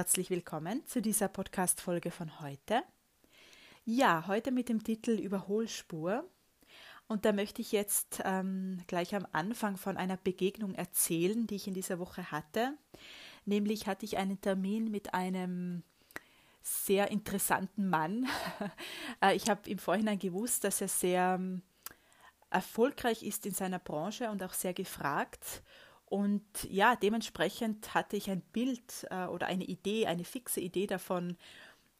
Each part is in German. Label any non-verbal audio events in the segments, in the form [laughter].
Herzlich willkommen zu dieser Podcast-Folge von heute. Ja, heute mit dem Titel Überholspur. Und da möchte ich jetzt ähm, gleich am Anfang von einer Begegnung erzählen, die ich in dieser Woche hatte. Nämlich hatte ich einen Termin mit einem sehr interessanten Mann. [laughs] Äh, ich habe im Vorhinein gewusst, dass er sehr ähm, erfolgreich ist in seiner Branche und auch sehr gefragt. Und ja, dementsprechend hatte ich ein Bild äh, oder eine Idee, eine fixe Idee davon,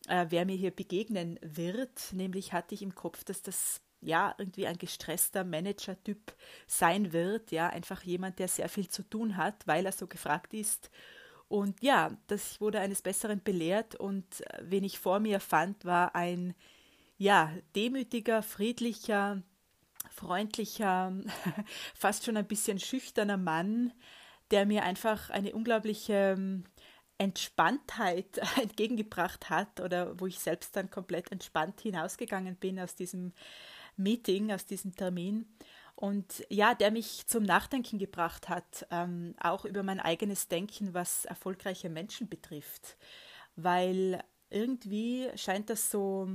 äh, wer mir hier begegnen wird. Nämlich hatte ich im Kopf, dass das ja irgendwie ein gestresster Manager-Typ sein wird. Ja, einfach jemand, der sehr viel zu tun hat, weil er so gefragt ist. Und ja, das wurde eines Besseren belehrt und äh, wen ich vor mir fand, war ein ja, demütiger, friedlicher, freundlicher, [laughs] fast schon ein bisschen schüchterner Mann, der mir einfach eine unglaubliche ähm, Entspanntheit [laughs] entgegengebracht hat oder wo ich selbst dann komplett entspannt hinausgegangen bin aus diesem Meeting, aus diesem Termin. Und ja, der mich zum Nachdenken gebracht hat, ähm, auch über mein eigenes Denken, was erfolgreiche Menschen betrifft. Weil irgendwie scheint das so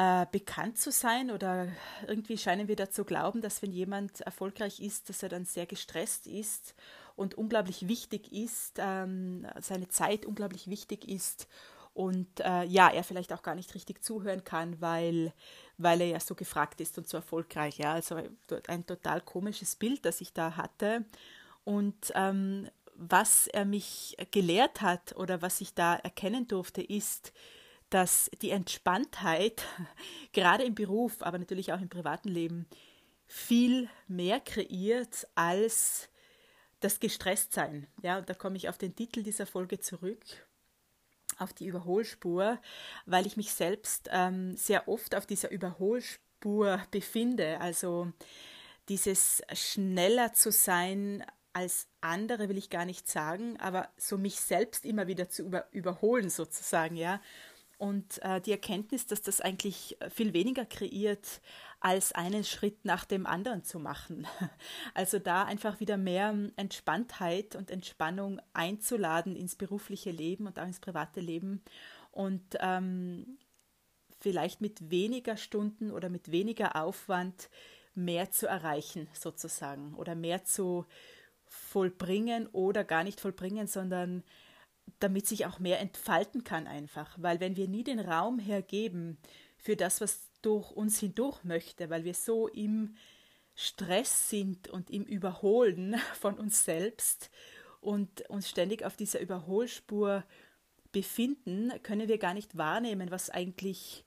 äh, bekannt zu sein oder irgendwie scheinen wir dazu glauben, dass wenn jemand erfolgreich ist, dass er dann sehr gestresst ist und unglaublich wichtig ist, ähm, seine Zeit unglaublich wichtig ist und äh, ja, er vielleicht auch gar nicht richtig zuhören kann, weil, weil er ja so gefragt ist und so erfolgreich. Ja, also ein total komisches Bild, das ich da hatte. Und ähm, was er mich gelehrt hat oder was ich da erkennen durfte, ist, dass die Entspanntheit [laughs] gerade im Beruf, aber natürlich auch im privaten Leben viel mehr kreiert als das Gestresstsein. Ja, und da komme ich auf den Titel dieser Folge zurück, auf die Überholspur, weil ich mich selbst ähm, sehr oft auf dieser Überholspur befinde. Also dieses schneller zu sein als andere will ich gar nicht sagen, aber so mich selbst immer wieder zu über, überholen sozusagen, ja. Und äh, die Erkenntnis, dass das eigentlich viel weniger kreiert, als einen Schritt nach dem anderen zu machen. [laughs] Also da einfach wieder mehr Entspanntheit und Entspannung einzuladen ins berufliche Leben und auch ins private Leben und ähm, vielleicht mit weniger Stunden oder mit weniger Aufwand mehr zu erreichen sozusagen oder mehr zu vollbringen oder gar nicht vollbringen, sondern damit sich auch mehr entfalten kann einfach. Weil wenn wir nie den Raum hergeben für das, was durch uns hindurch möchte, weil wir so im Stress sind und im Überholen [laughs] von uns selbst und uns ständig auf dieser Überholspur befinden, können wir gar nicht wahrnehmen, was eigentlich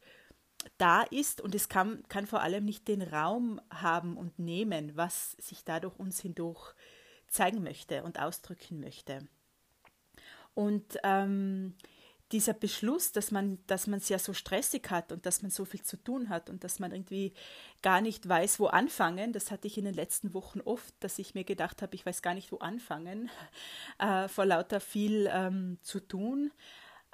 da ist und es kann, kann vor allem nicht den Raum haben und nehmen, was sich dadurch uns hindurch zeigen möchte und ausdrücken möchte. Und ähm, dieser Beschluss, dass man, dass man es ja so stressig hat und dass man so viel zu tun hat und dass man irgendwie gar nicht weiß, wo anfangen, das hatte ich in den letzten Wochen oft, dass ich mir gedacht habe, ich weiß gar nicht, wo anfangen, [laughs] äh, vor lauter viel ähm, zu tun,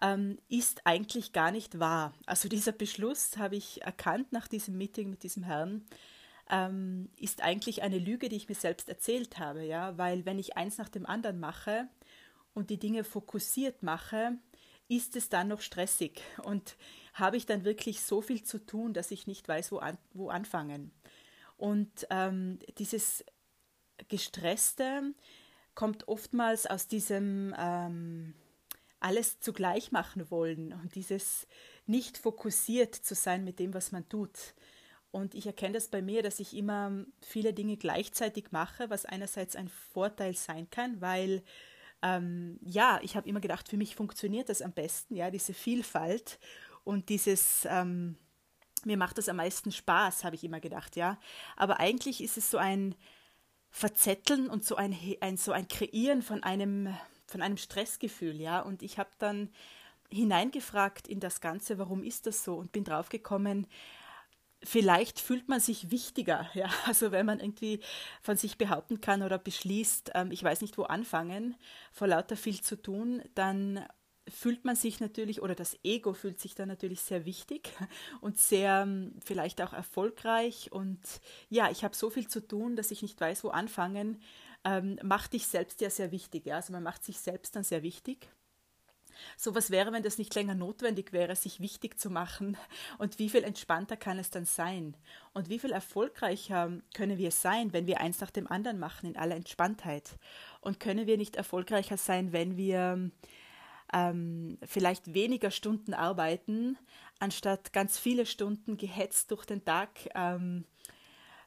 ähm, ist eigentlich gar nicht wahr. Also dieser Beschluss habe ich erkannt nach diesem Meeting mit diesem Herrn, ähm, ist eigentlich eine Lüge, die ich mir selbst erzählt habe, ja, weil wenn ich eins nach dem anderen mache, und die Dinge fokussiert mache, ist es dann noch stressig und habe ich dann wirklich so viel zu tun, dass ich nicht weiß, wo, an, wo anfangen. Und ähm, dieses Gestresste kommt oftmals aus diesem ähm, alles zugleich machen wollen und dieses nicht fokussiert zu sein mit dem, was man tut. Und ich erkenne das bei mir, dass ich immer viele Dinge gleichzeitig mache, was einerseits ein Vorteil sein kann, weil ähm, ja, ich habe immer gedacht, für mich funktioniert das am besten, ja, diese Vielfalt und dieses, ähm, mir macht das am meisten Spaß, habe ich immer gedacht, ja. Aber eigentlich ist es so ein Verzetteln und so ein, ein, so ein Kreieren von einem, von einem Stressgefühl, ja. Und ich habe dann hineingefragt in das Ganze, warum ist das so? Und bin draufgekommen, vielleicht fühlt man sich wichtiger. [laughs] Ja? Also wenn man irgendwie von sich behaupten kann oder beschließt, ähm, ich weiß nicht, wo anfangen, vor lauter viel zu tun, dann fühlt man sich natürlich oder das Ego fühlt sich dann natürlich sehr wichtig [laughs] und sehr ähm, vielleicht auch erfolgreich und ja, ich habe so viel zu tun, dass ich nicht weiß, wo anfangen, ähm, macht dich selbst ja sehr wichtig. Ja? Also man macht sich selbst dann sehr wichtig So was wäre, wenn das nicht länger notwendig wäre, sich wichtig zu machen? Und wie viel entspannter kann es dann sein? Und wie viel erfolgreicher können wir sein, wenn wir eins nach dem anderen machen in aller Entspanntheit? Und können wir nicht erfolgreicher sein, wenn wir ähm, vielleicht weniger Stunden arbeiten, anstatt ganz viele Stunden gehetzt durch den Tag ähm,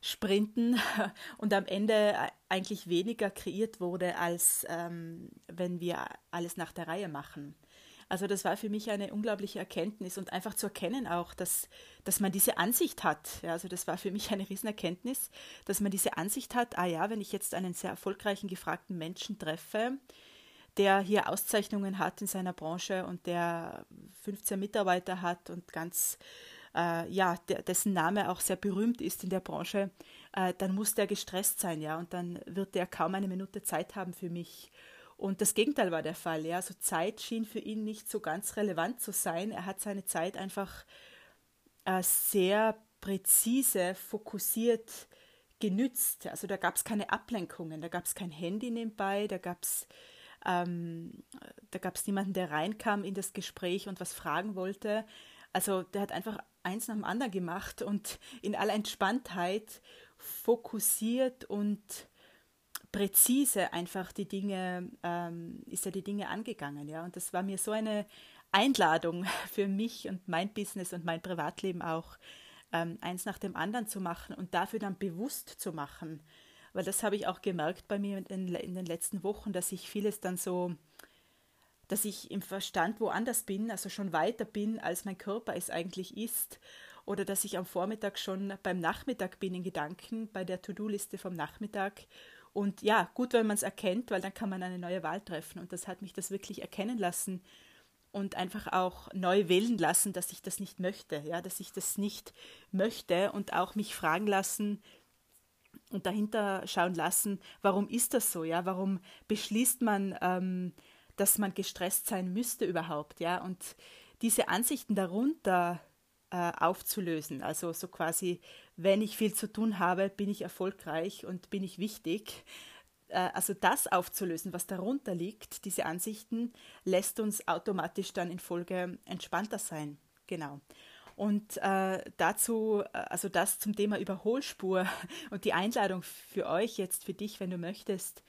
sprinten [laughs] und am Ende eigentlich weniger kreiert wurde, als ähm, wenn wir alles nach der Reihe machen. Also das war für mich eine unglaubliche Erkenntnis und einfach zu erkennen auch, dass, dass man diese Ansicht hat. Ja, also das war für mich eine Riesenerkenntnis, dass man diese Ansicht hat, ah ja, wenn ich jetzt einen sehr erfolgreichen, gefragten Menschen treffe, der hier Auszeichnungen hat in seiner Branche und der 15 Mitarbeiter hat und ganz äh, ja, der, dessen Name auch sehr berühmt ist in der Branche, äh, dann muss der gestresst sein, ja, und dann wird der kaum eine Minute Zeit haben für mich. Und das Gegenteil war der Fall, ja. Also Zeit schien für ihn nicht so ganz relevant zu sein. Er hat seine Zeit einfach äh, sehr präzise, fokussiert genützt. Also da gab es keine Ablenkungen, da gab es kein Handy nebenbei, da gab es ähm, da gab es niemanden, der reinkam in das Gespräch und was fragen wollte. Also der hat einfach eins nach dem anderen gemacht und in aller Entspanntheit fokussiert und präzise einfach die Dinge, ähm, ist er die Dinge angegangen, ja. Und das war mir so eine Einladung [laughs] für mich und mein Business und mein Privatleben auch, ähm, eins nach dem anderen zu machen und dafür dann bewusst zu machen. Weil das habe ich auch gemerkt bei mir in, in den letzten Wochen, dass ich vieles dann so dass ich im Verstand woanders bin, also schon weiter bin, als mein Körper es eigentlich ist. Oder dass ich am Vormittag schon beim Nachmittag bin in Gedanken, bei der To-Do-Liste vom Nachmittag. Und ja, gut, wenn man es erkennt, weil dann kann man eine neue Wahl treffen. Und das hat mich das wirklich erkennen lassen und einfach auch neu wählen lassen, dass ich das nicht möchte, ja, dass ich das nicht möchte und auch mich fragen lassen und dahinter schauen lassen, warum ist das so, ja, warum beschließt man ähm, dass man gestresst sein müsste überhaupt, ja, und diese Ansichten darunter äh, aufzulösen, also so quasi, wenn ich viel zu tun habe, bin ich erfolgreich und bin ich wichtig, äh, also das aufzulösen, was darunter liegt, diese Ansichten, lässt uns automatisch dann in Folge entspannter sein, genau. Und äh, dazu, äh, also das zum Thema Überholspur [laughs] und die Einladung für euch jetzt, für dich, wenn du möchtest,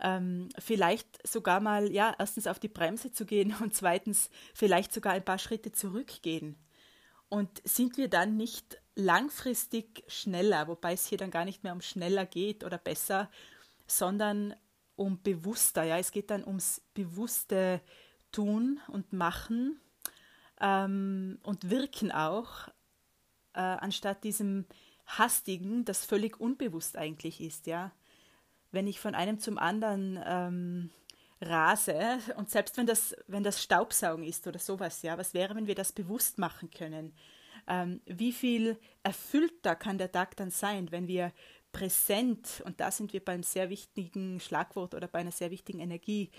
ähm, vielleicht sogar mal, ja, erstens auf die Bremse zu gehen und zweitens vielleicht sogar ein paar Schritte zurückgehen. Und sind wir dann nicht langfristig schneller, wobei es hier dann gar nicht mehr um schneller geht oder besser, sondern um bewusster. Ja, es geht dann ums bewusste Tun und Machen ähm, und Wirken auch, äh, anstatt diesem hastigen, das völlig unbewusst eigentlich ist. Ja, wenn ich von einem zum anderen ähm, rase und selbst wenn das, wenn das Staubsaugen ist oder sowas, ja, was wäre, wenn wir das bewusst machen können? Ähm, wie viel erfüllter kann der Tag dann sein, wenn wir präsent, und da sind wir beim sehr wichtigen Schlagwort oder bei einer sehr wichtigen Energie,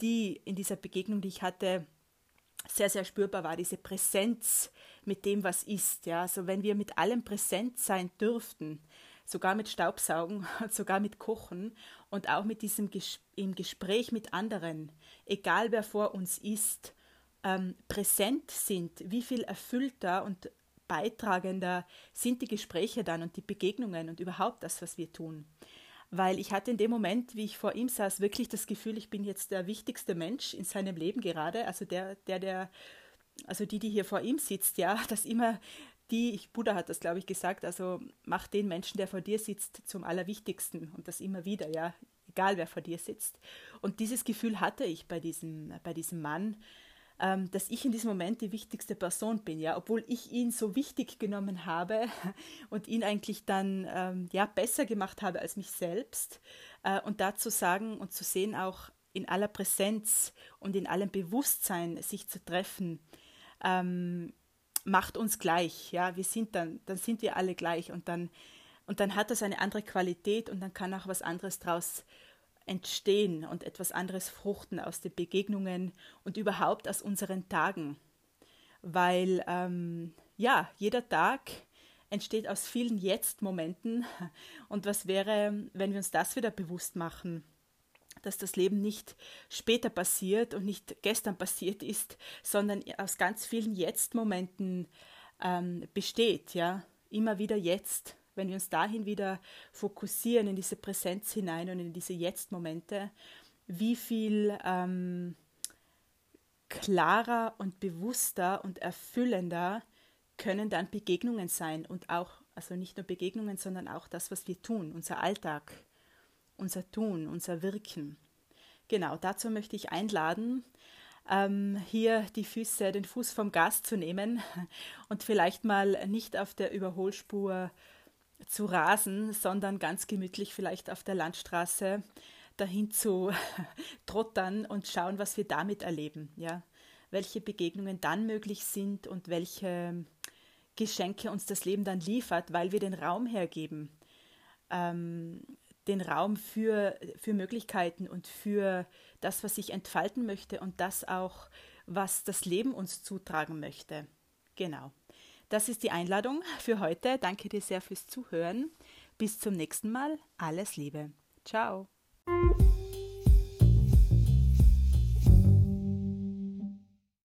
die in dieser Begegnung, die ich hatte, sehr, sehr spürbar war, diese Präsenz mit dem, was ist. Ja? Also wenn wir mit allem präsent sein dürften, sogar mit Staubsaugen, [laughs] sogar mit Kochen und auch mit diesem Ges im Gespräch mit anderen, egal wer vor uns ist, ähm, präsent sind, wie viel erfüllter und beitragender sind die Gespräche dann und die Begegnungen und überhaupt das, was wir tun. Weil ich hatte in dem Moment, wie ich vor ihm saß, wirklich das Gefühl, ich bin jetzt der wichtigste Mensch in seinem Leben gerade, also der, der, der, also die, die hier vor ihm sitzt, ja, [laughs] dass immer die, ich, Buddha hat das, glaube ich, gesagt, also mach den Menschen, der vor dir sitzt, zum Allerwichtigsten und das immer wieder, ja, egal wer vor dir sitzt. Und dieses Gefühl hatte ich bei diesem, bei diesem Mann, ähm, dass ich in diesem Moment die wichtigste Person bin, ja, obwohl ich ihn so wichtig genommen habe [laughs] und ihn eigentlich dann ähm, ja besser gemacht habe als mich selbst. Äh, und da zu sagen und zu sehen, auch in aller Präsenz und in allem Bewusstsein sich zu treffen, ähm, macht uns gleich, ja, wir sind dann, dann sind wir alle gleich und dann, und dann hat das eine andere Qualität und dann kann auch was anderes daraus entstehen und etwas anderes fruchten aus den Begegnungen und überhaupt aus unseren Tagen. Weil, ähm, ja, jeder Tag entsteht aus vielen Jetzt-Momenten [laughs] und was wäre, wenn wir uns das wieder bewusst machen? Dass das Leben nicht später passiert und nicht gestern passiert ist, sondern aus ganz vielen Jetzt-Momenten ähm, besteht, ja, immer wieder jetzt. Wenn wir uns dahin wieder fokussieren, in diese Präsenz hinein und in diese Jetzt-Momente, wie viel ähm, klarer und bewusster und erfüllender können dann Begegnungen sein und auch, also nicht nur Begegnungen, sondern auch das, was wir tun, unser Alltag, unser Tun, unser Wirken. Genau, dazu möchte ich einladen, ähm, hier die Füße, den Fuß vom Gas zu nehmen [laughs] und vielleicht mal nicht auf der Überholspur zu rasen, sondern ganz gemütlich vielleicht auf der Landstraße dahin zu [laughs] trottern und schauen, was wir damit erleben, ja. Welche Begegnungen dann möglich sind und welche Geschenke uns das Leben dann liefert, weil wir den Raum hergeben. Ähm, den Raum für, für Möglichkeiten und für das, was ich entfalten möchte und das auch, was das Leben uns zutragen möchte. Genau. Das ist die Einladung für heute. Danke dir sehr fürs Zuhören. Bis zum nächsten Mal. Alles Liebe. Ciao.